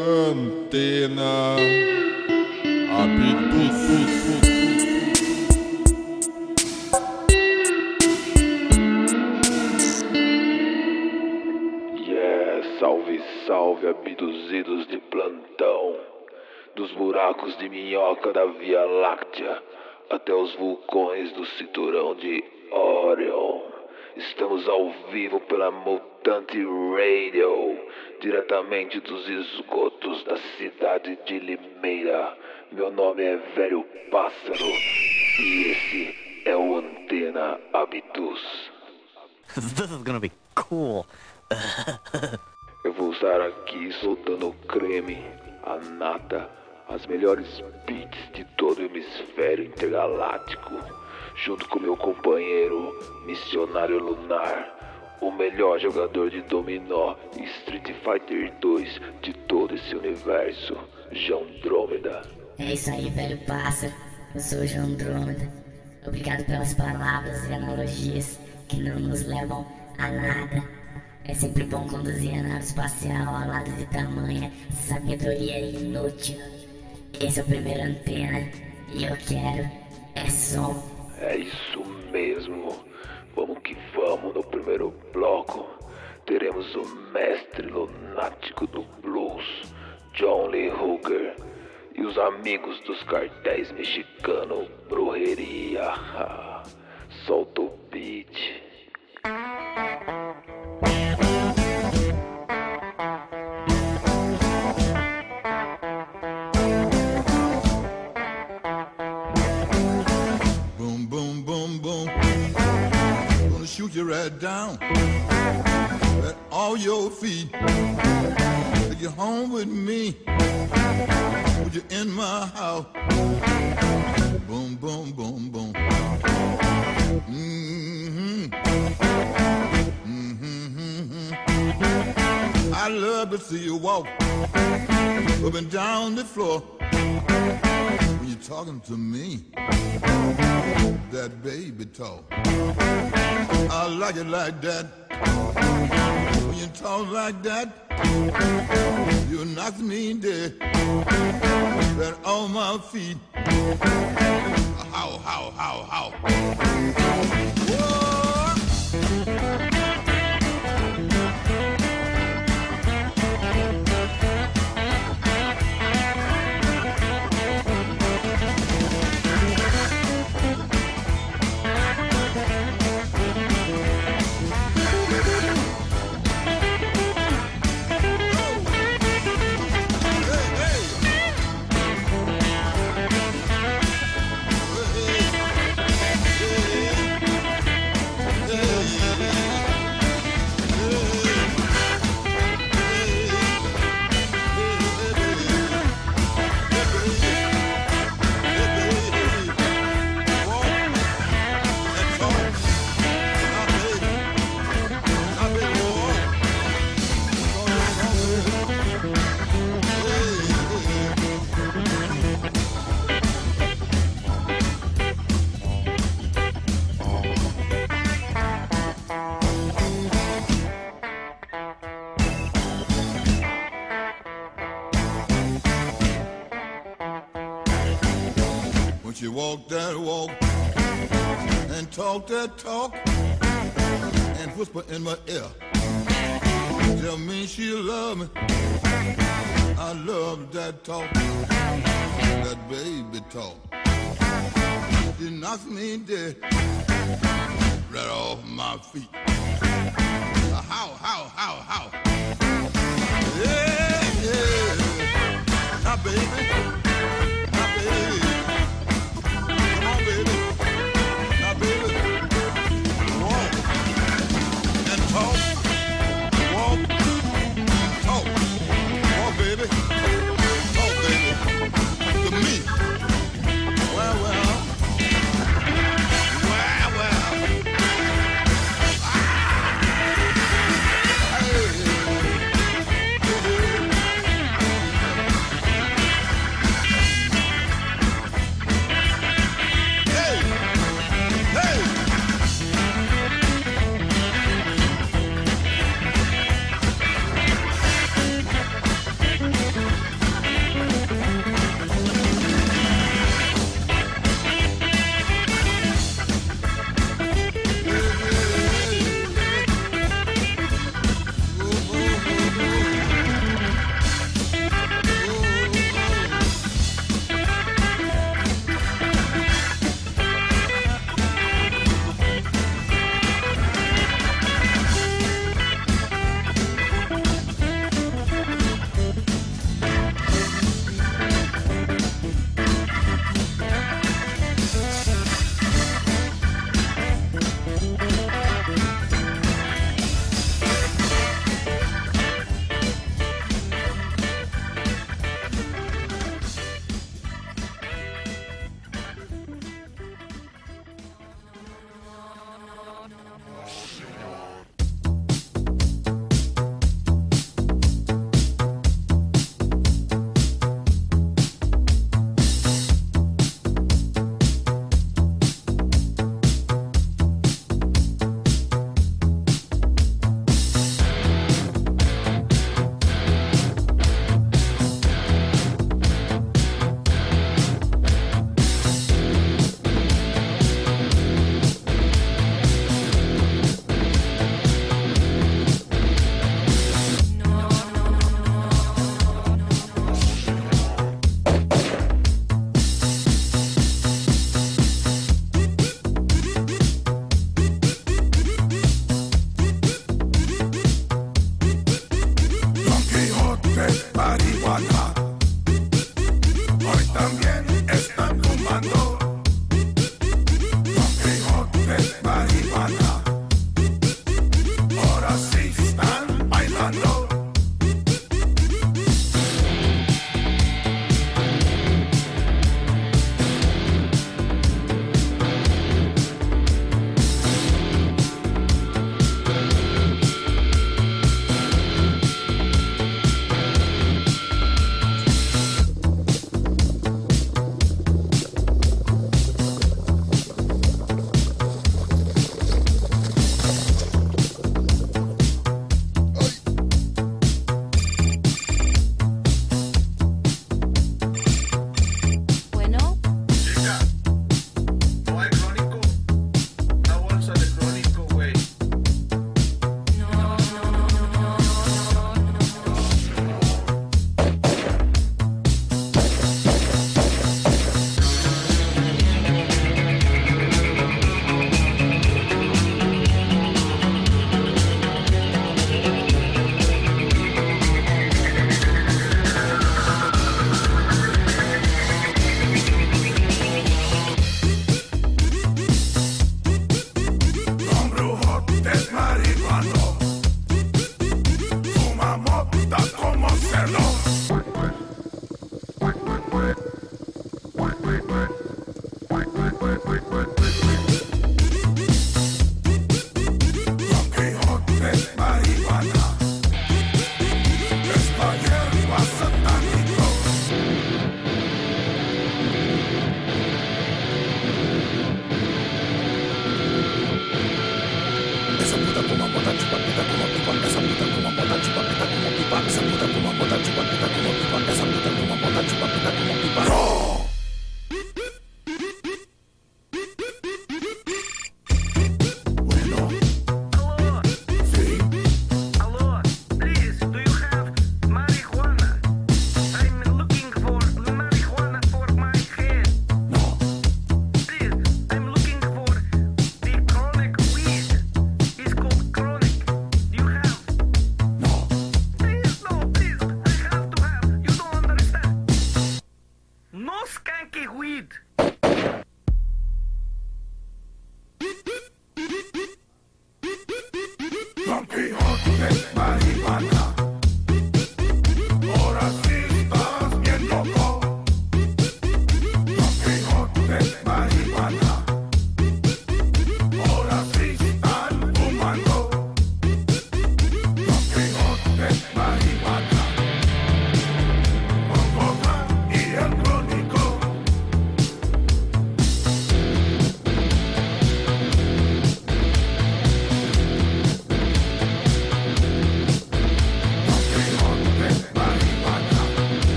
Antena Habitus. Salve, salve, abduzidos de plantão. Dos buracos de minhoca da Via Láctea até os vulcões do cinturão de Orion. Estamos ao vivo pela Mutante Radio, diretamente dos esgotos da cidade de Limeira. Meu nome é Velho Pássaro e esse é o Antena Habitus. This is gonna be cool. Eu vou estar aqui soltando o creme, a nata, as melhores beats de todo o hemisfério intergaláctico, junto com meu companheiro, missionário lunar, o melhor jogador de dominó e Street Fighter 2 de todo esse universo, João Drômeda. É isso aí, velho pássaro. Eu sou o João Andrômeda. Obrigado pelas palavras e analogias que não nos levam a nada. É sempre bom conduzir a nave espacial ao lado de tamanha sabedoria inútil. Esse é o primeiro antena e eu quero é som. É isso mesmo. Vamos que vamos no primeiro bloco. Teremos o mestre lunático do blues, John Lee Hooker, e os amigos dos cartéis mexicanos, Brujeria. Solta o beat. Gonna you right down at all your feet. Take you home with me. Put you in my house. Boom, boom, boom, boom. Mm-hmm. Mm-hmm. I love to see you walk up and down the floor talking to me that baby talk. I like it like that. When you talk like that, you knock me dead. Right on my feet. How, how, how, how. That talk and whisper in my ear. Tell me she love me. I love that talk, that baby talk. She knocks me dead right off my feet. How, how, how, how? Yeah, yeah. Now, baby.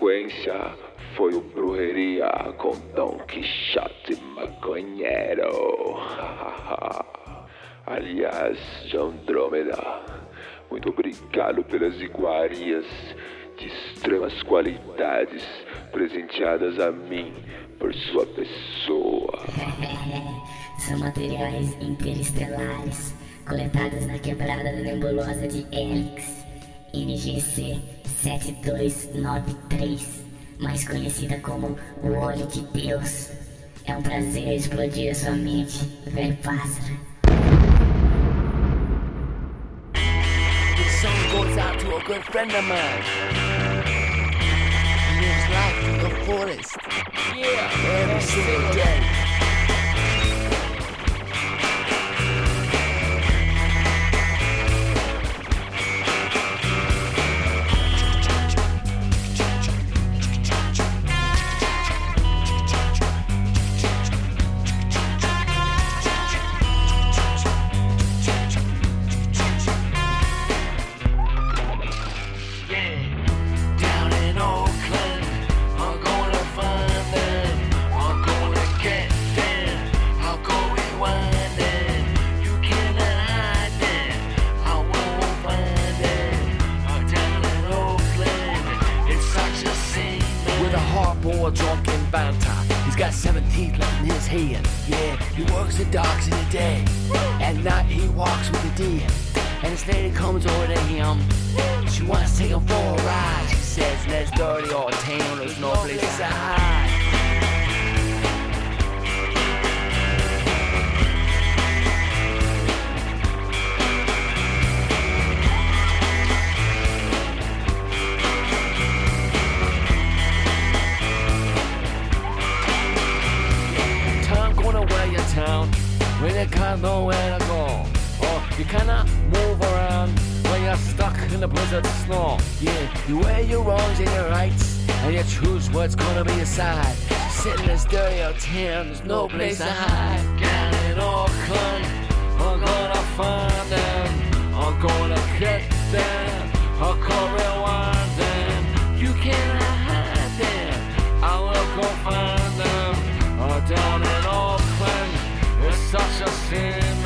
Sequência foi o Brujeria com Don Quixote Maconheiro. Aliás, John Drômeda, muito obrigado pelas iguarias de extremas qualidades presenteadas a mim por sua pessoa. São materiais interestelares coletados na quebrada da nebulosa de Helix, NGC 7293, mais conhecida como o Olho de Deus. É um prazer explodir a sua mente, velho pássaro. Goes out to a good friend of mine. He lives life in the forest. Yeah. Every single day. In this dirty old town, there's no place to hide. Down in Oakland, I'm gonna find them. I'm gonna get them. I'll go rewind them. You cannot hide them. I will go find them. Oh, down in Oakland, it's such a sin,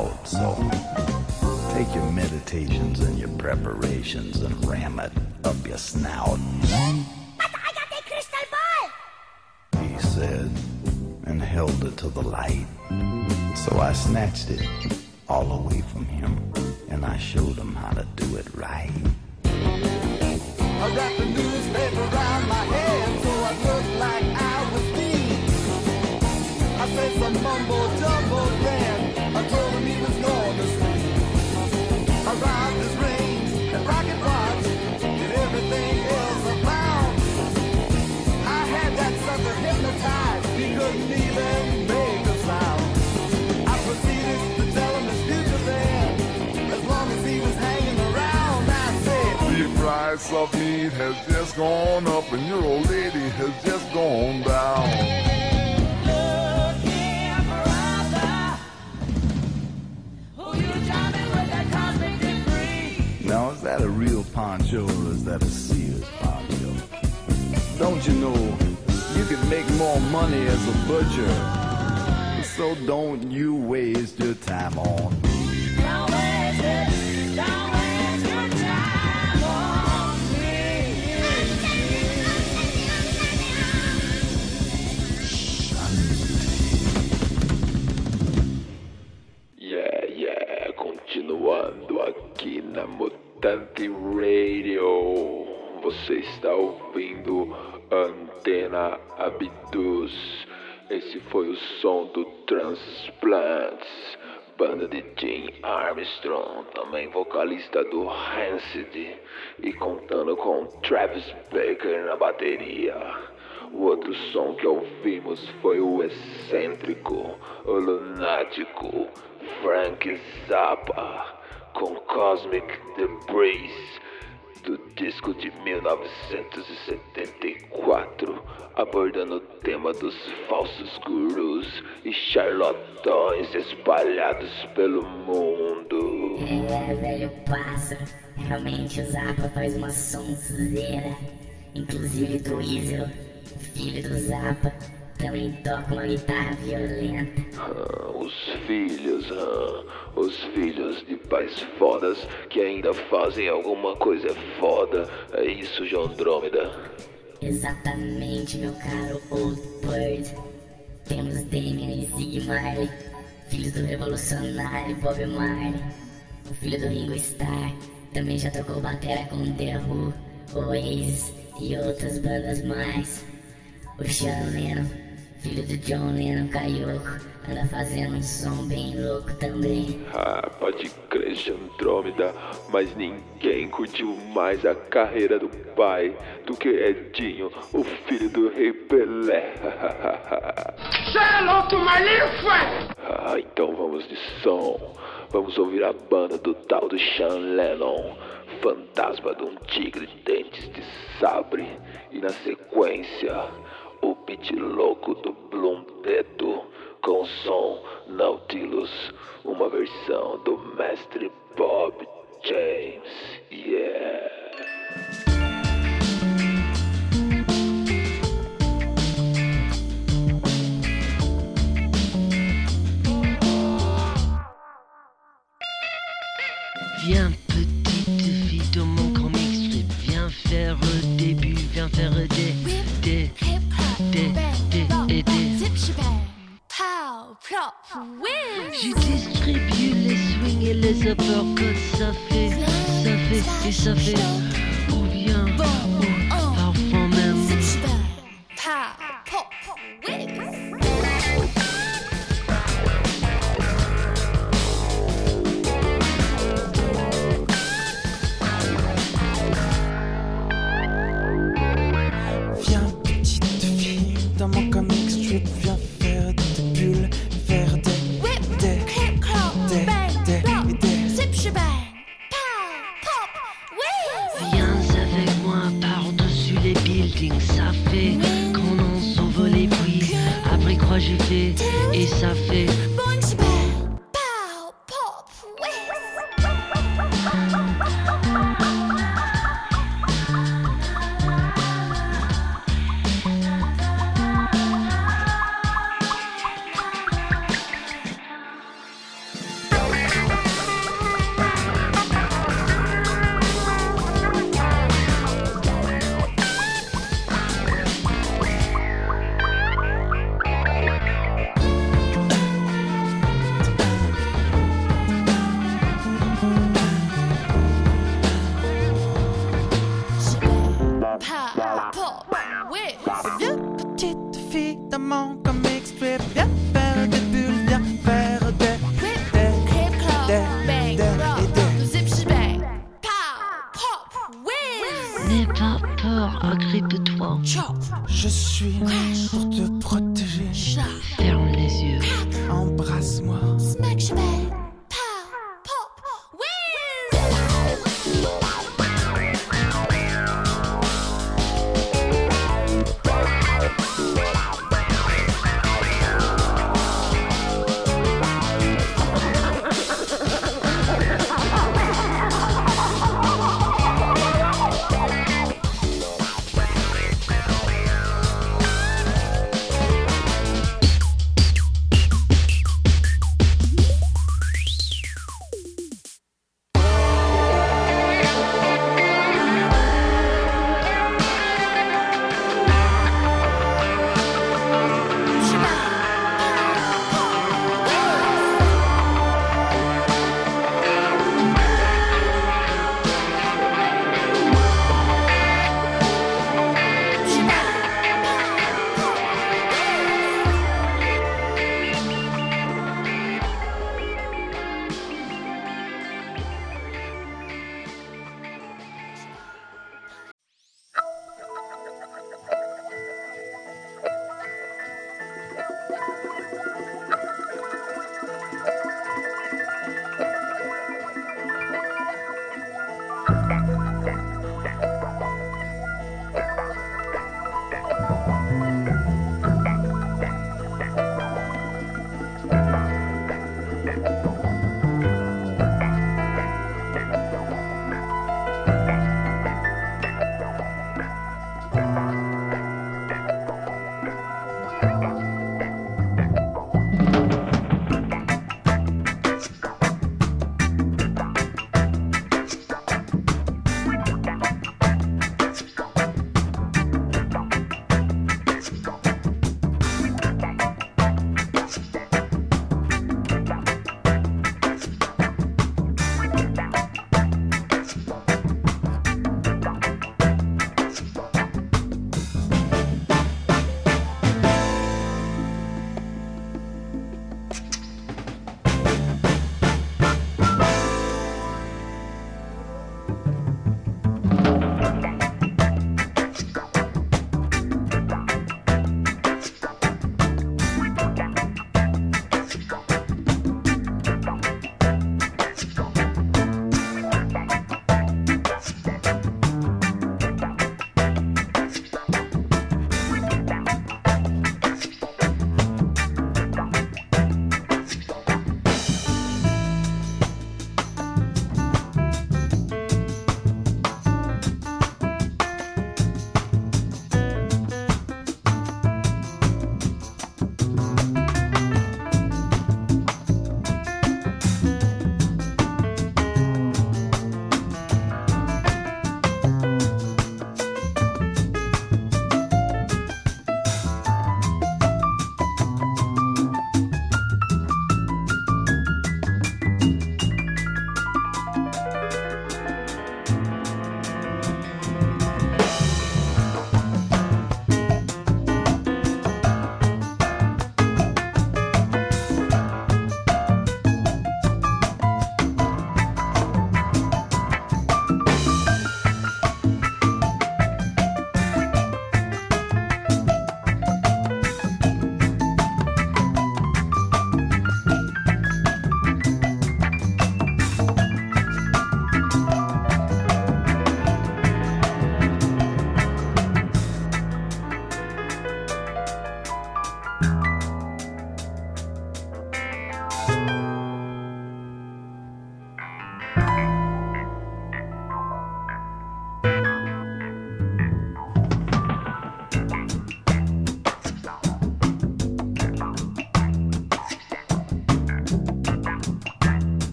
out. So take your meditations and your preparations and ram it up your snout. I got that crystal ball! He said, and held it to the light. So I snatched it all away from him, and I showed him how to do it right. price of meat has just gone up and your old lady has just gone down. Now, is that a real poncho or is that a Sears poncho? Don't you know you can make more money as a butcher? So don't you waste your time on Mutante Radio. Você está ouvindo Antena Abduz. Esse foi o som do Transplants, banda de Jim Armstrong, também vocalista do Rancid, e contando com Travis Baker na bateria. O outro som que ouvimos foi o excêntrico, o lunático Frank Zappa com Cosmic Debris do disco de 1974, abordando o tema dos falsos gurus e charlatões espalhados pelo mundo. É, velho pássaro. Realmente o Zappa faz uma sonzeira. Inclusive do Weasel, filho do Zappa, guitarra violenta. Ah, os filhos, ah, os filhos de pais fodas que ainda fazem alguma coisa foda. É isso, João Andrômeda. Exatamente, meu caro Old Bird. Temos Damien e Zig Marley, filhos do revolucionário Bob Marley. O filho do Ringo Starr também já tocou batera com The Who, Oasis e outras bandas mais. O Sean Lennon, do John Lennon Carioco, anda fazendo um som bem louco também. Ah, pode crer, Andrômeda, mas ninguém curtiu mais a carreira do pai do que Edinho, o filho do Rei Pelé. Ah, então vamos de som. Vamos ouvir a banda do tal do Sean Lennon, fantasma de um tigre de dentes de sabre. E na sequência, o beat louco do Bloom Teto com som Nautilus, uma versão do mestre Bob James. Yeah. Viens Je distribue les swings et les uppercuts, ça fait, ça fait, et ça fait.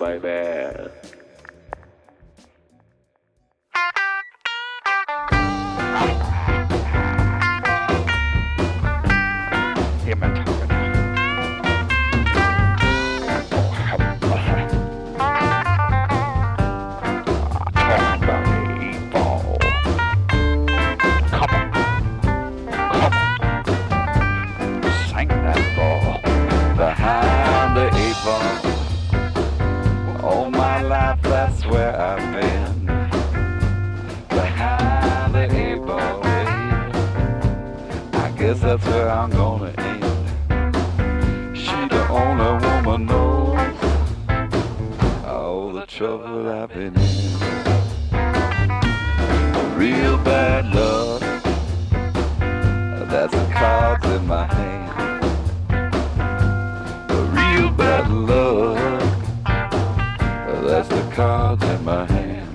Bye, man. guess that's where I'm gonna end. She the only woman knows all the trouble I've been in. Real bad luck, that's the cards in my hand. Real bad luck, that's the cards in my hand.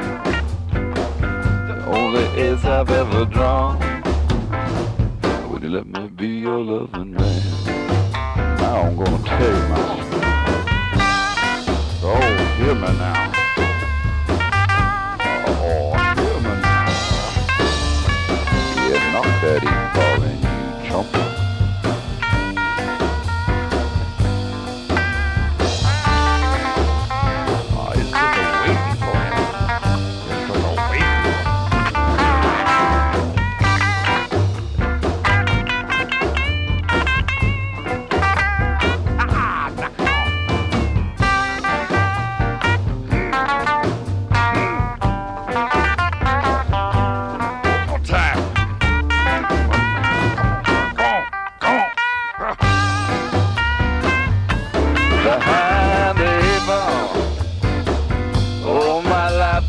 The only ace I've ever drawn.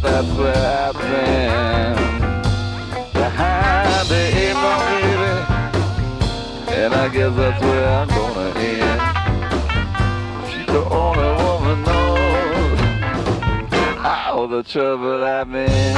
that's the baby, and I guess that's where I'm gonna end. She's the only woman knows the trouble I've been in.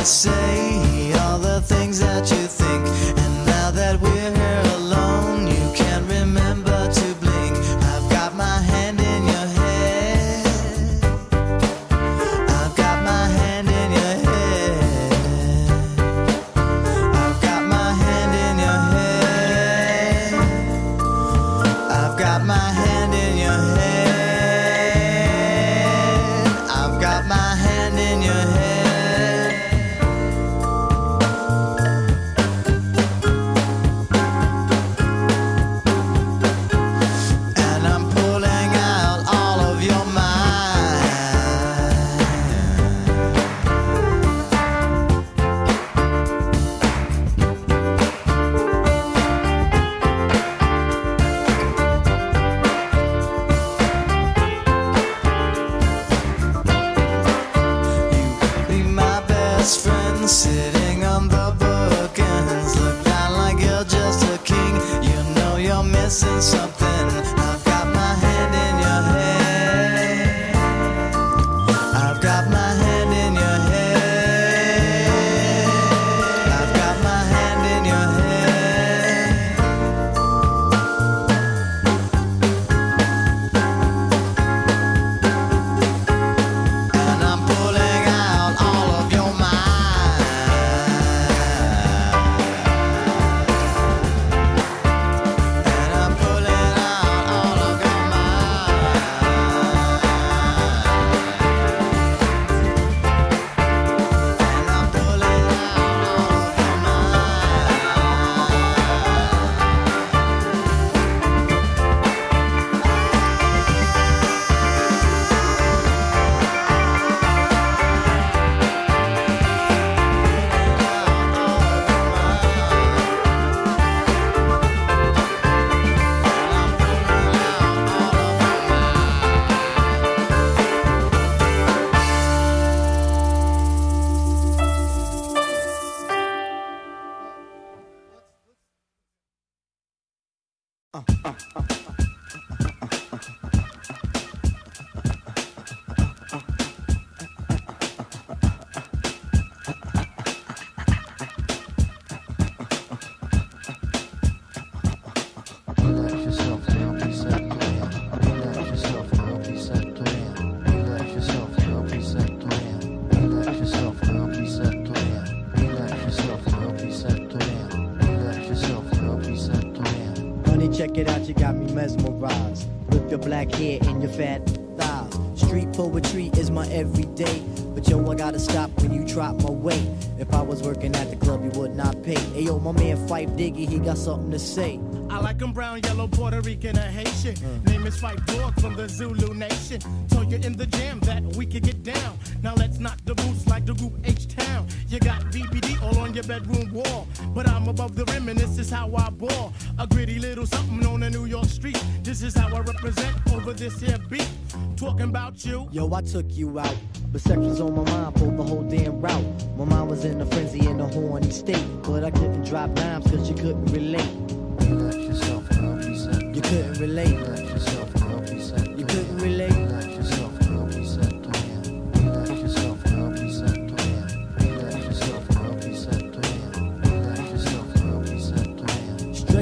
To say check it out, you got me mesmerized. With your black hair and your fat thighs. Street poetry is my everyday. But yo, I gotta stop when you drop my weight. If I was working at the club, you would not pay. Hey yo, my man Phife Diggy, he got something to say. I like 'em brown, yellow, Puerto Rican, or Haitian. Mm. Name is Phife Dawg from the Zulu Nation. Told you in the jam that we could get down. Now let's knock the boots like the group H Town. You got BBD all on your bedroom wall. But I'm above the rim and this is how I ball. A gritty little something on a New York street. This is how I represent over this here beat. Talking about you. Yo, I took you out. But sex was on my mind for the whole damn route. My mind was in a frenzy in a horny state. But I couldn't drop dimes cause you couldn't relate. Relax yourself, girl, be set You couldn't relate. Relax yourself, girl, be set You couldn't relate.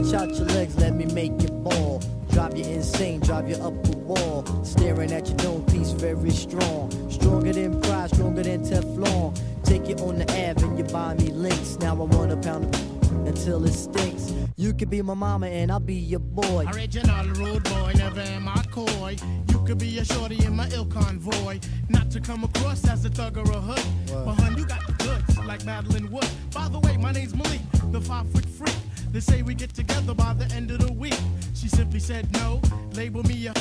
Stretch out your legs, let me make you ball. Drive you insane, drive you up the wall. Staring at your dome piece, very strong. Stronger than pride, stronger than Teflon. Take you on the Ave and you buy me links. Now I want a pound of until it stinks. You could be my mama and I'll be your boy. Original rude boy, never am I coy. You could be a shorty in my ill convoy. Not to come across as a thug or a hood. But hun, you got like Madeline Wood. By the way, my name's Malik, the five foot freak. They say we get together by the end of the week. She simply said no, label me a.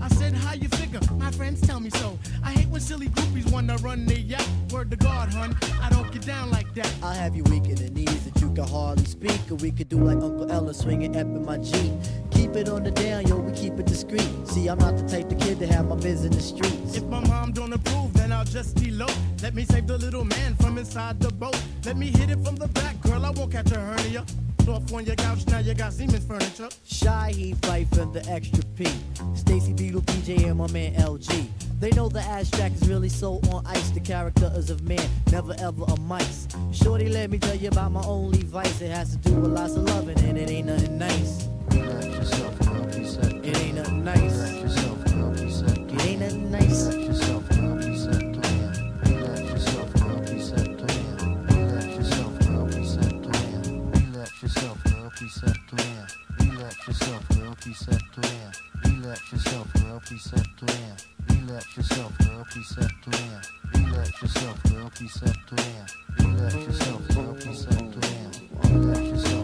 I said, how you figure? My friends tell me so. I hate when silly groupies wanna run their yacht. Word to God, hun, I don't get down like that. I'll have you weak in the knees that you can hardly speak. Or we could do like Uncle Ella swinging up in my Jeep. Keep it on the down, yo, we keep it discreet. See, I'm not the type of kid to have my biz in the streets. If my mom don't approve, then I'll just elope. Let me save the little man from inside the boat. Let me hit it from the back, girl. I won't catch a hernia. Off on your couch, now you got Simmons furniture. Shy, he fight for the extra P. Stacy Beetle, PJ, and my man LG. They know the abstract is really so on ice. The character is of man, never ever a mice. Shorty, let me tell you about my only vice. It has to do with lots of loving, and it ain't nothing nice. Yourself. It ain't nice. Relax yourself, girl, set. It ain't nice. Relax yourself. Relax. Relax yourself. Relax. Relax yourself. Relax. Relax yourself. Relax. Relax yourself,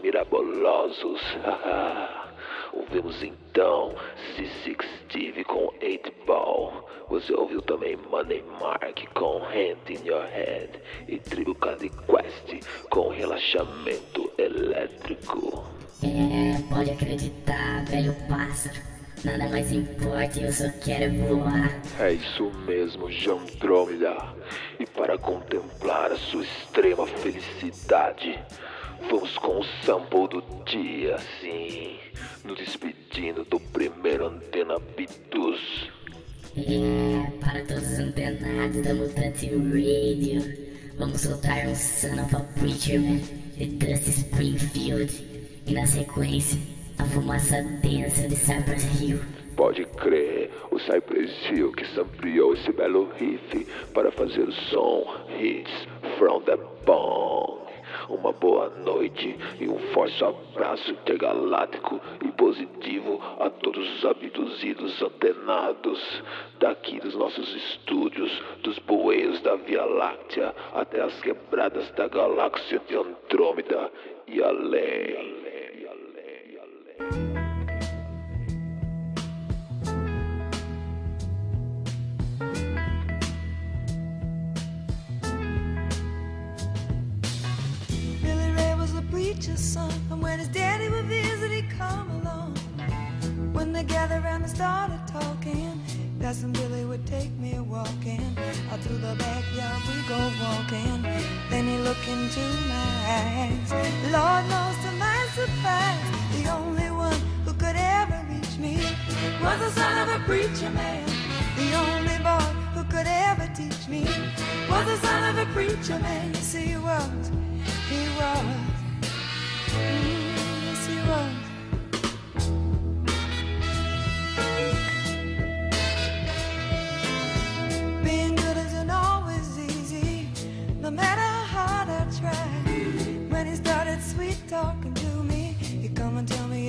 mirabolosos. Ouvimos então C6 Steve com 8 Ball. Você ouviu também Money Mark com Hand in Your Head e Tribo Candy Quest com Relaxamento Elétrico. É, pode acreditar, velho pássaro. Nada mais importa, eu só quero voar. É isso mesmo, Jandrômeda. E para contemplar a sua extrema felicidade, vamos com o sample do dia, sim. Nos despedindo do primeiro Antena Bitus. É, para todos os antenados da Mutante Radio, vamos soltar um Son of a Preacher Man de Dusty Springfield. E na sequência, a fumaça densa de Cypress Hill. Pode crer, o Cypress Hill que sampleou esse belo riff para fazer o som Hits from the Bong. Uma boa noite e um forte abraço intergaláctico e positivo a todos os abduzidos antenados daqui dos nossos estúdios, dos bueiros da Via Láctea até as quebradas da galáxia de Andrômeda e além. Gathered around and started talking, Cousin Billy would take me walking. Out through the backyard we go walking. Then he looked into my eyes. Lord knows to my surprise, the only one who could ever reach me was the son of a preacher man. The only boy who could ever teach me was the son of a preacher man. Yes, he was. He was. Mm, yes,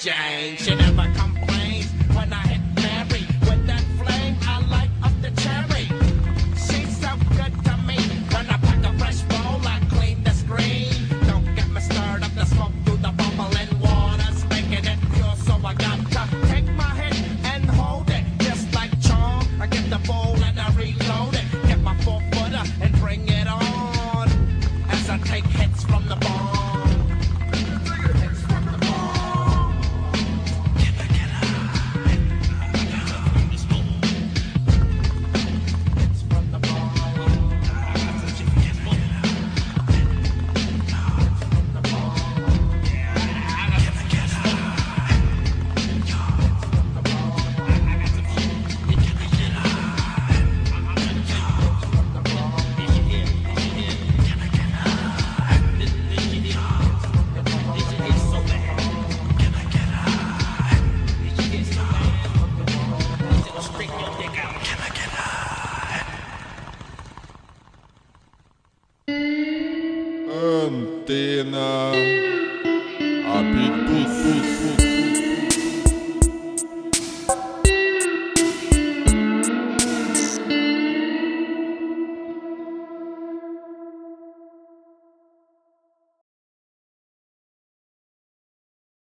Jane.